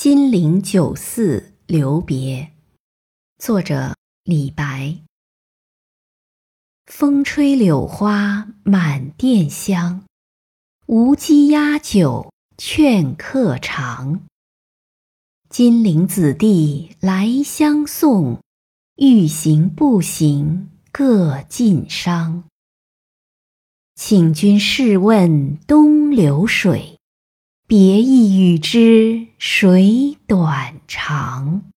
金陵酒肆留别，作者李白。风吹柳花满店香，无鸡压酒劝客尝。金陵子弟来相送，欲行不行各尽觞。请君试问东流水。别意与之谁短长？